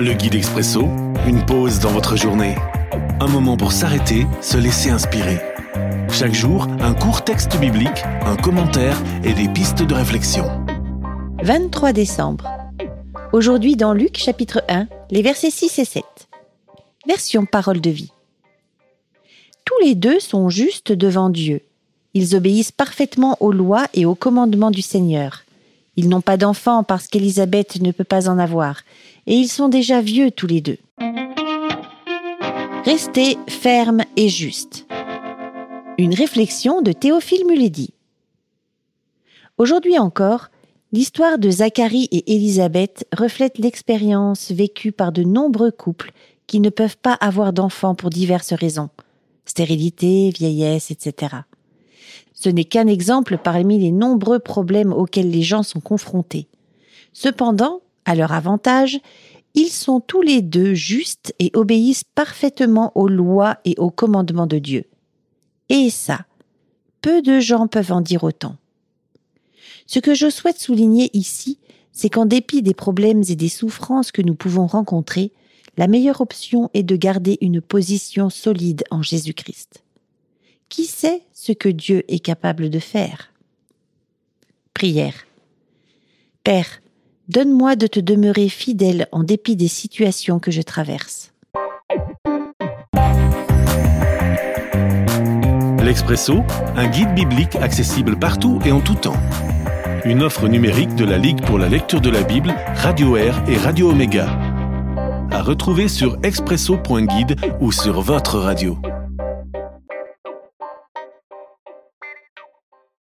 Le guide expresso, une pause dans votre journée. Un moment pour s'arrêter, se laisser inspirer. Chaque jour, un court texte biblique, un commentaire et des pistes de réflexion. 23 décembre. Aujourd'hui dans Luc chapitre 1, les versets 6 et 7. Version parole de vie. Tous les deux sont justes devant Dieu. Ils obéissent parfaitement aux lois et aux commandements du Seigneur. Ils n'ont pas d'enfants parce qu'Élisabeth ne peut pas en avoir, et ils sont déjà vieux tous les deux. Restez fermes et justes. Une réflexion de Théophile Muledi. Aujourd'hui encore, l'histoire de Zacharie et Élisabeth reflète l'expérience vécue par de nombreux couples qui ne peuvent pas avoir d'enfants pour diverses raisons stérilité, vieillesse, etc. Ce n'est qu'un exemple parmi les nombreux problèmes auxquels les gens sont confrontés. Cependant, à leur avantage, ils sont tous les deux justes et obéissent parfaitement aux lois et aux commandements de Dieu. Et ça, peu de gens peuvent en dire autant. Ce que je souhaite souligner ici, c'est qu'en dépit des problèmes et des souffrances que nous pouvons rencontrer, la meilleure option est de garder une position solide en Jésus-Christ. Qui sait ce que Dieu est capable de faire? Prière. Père, donne-moi de te demeurer fidèle en dépit des situations que je traverse. L'Expresso, un guide biblique accessible partout et en tout temps. Une offre numérique de la Ligue pour la lecture de la Bible, Radio Air et Radio Omega. À retrouver sur expresso.guide ou sur votre radio.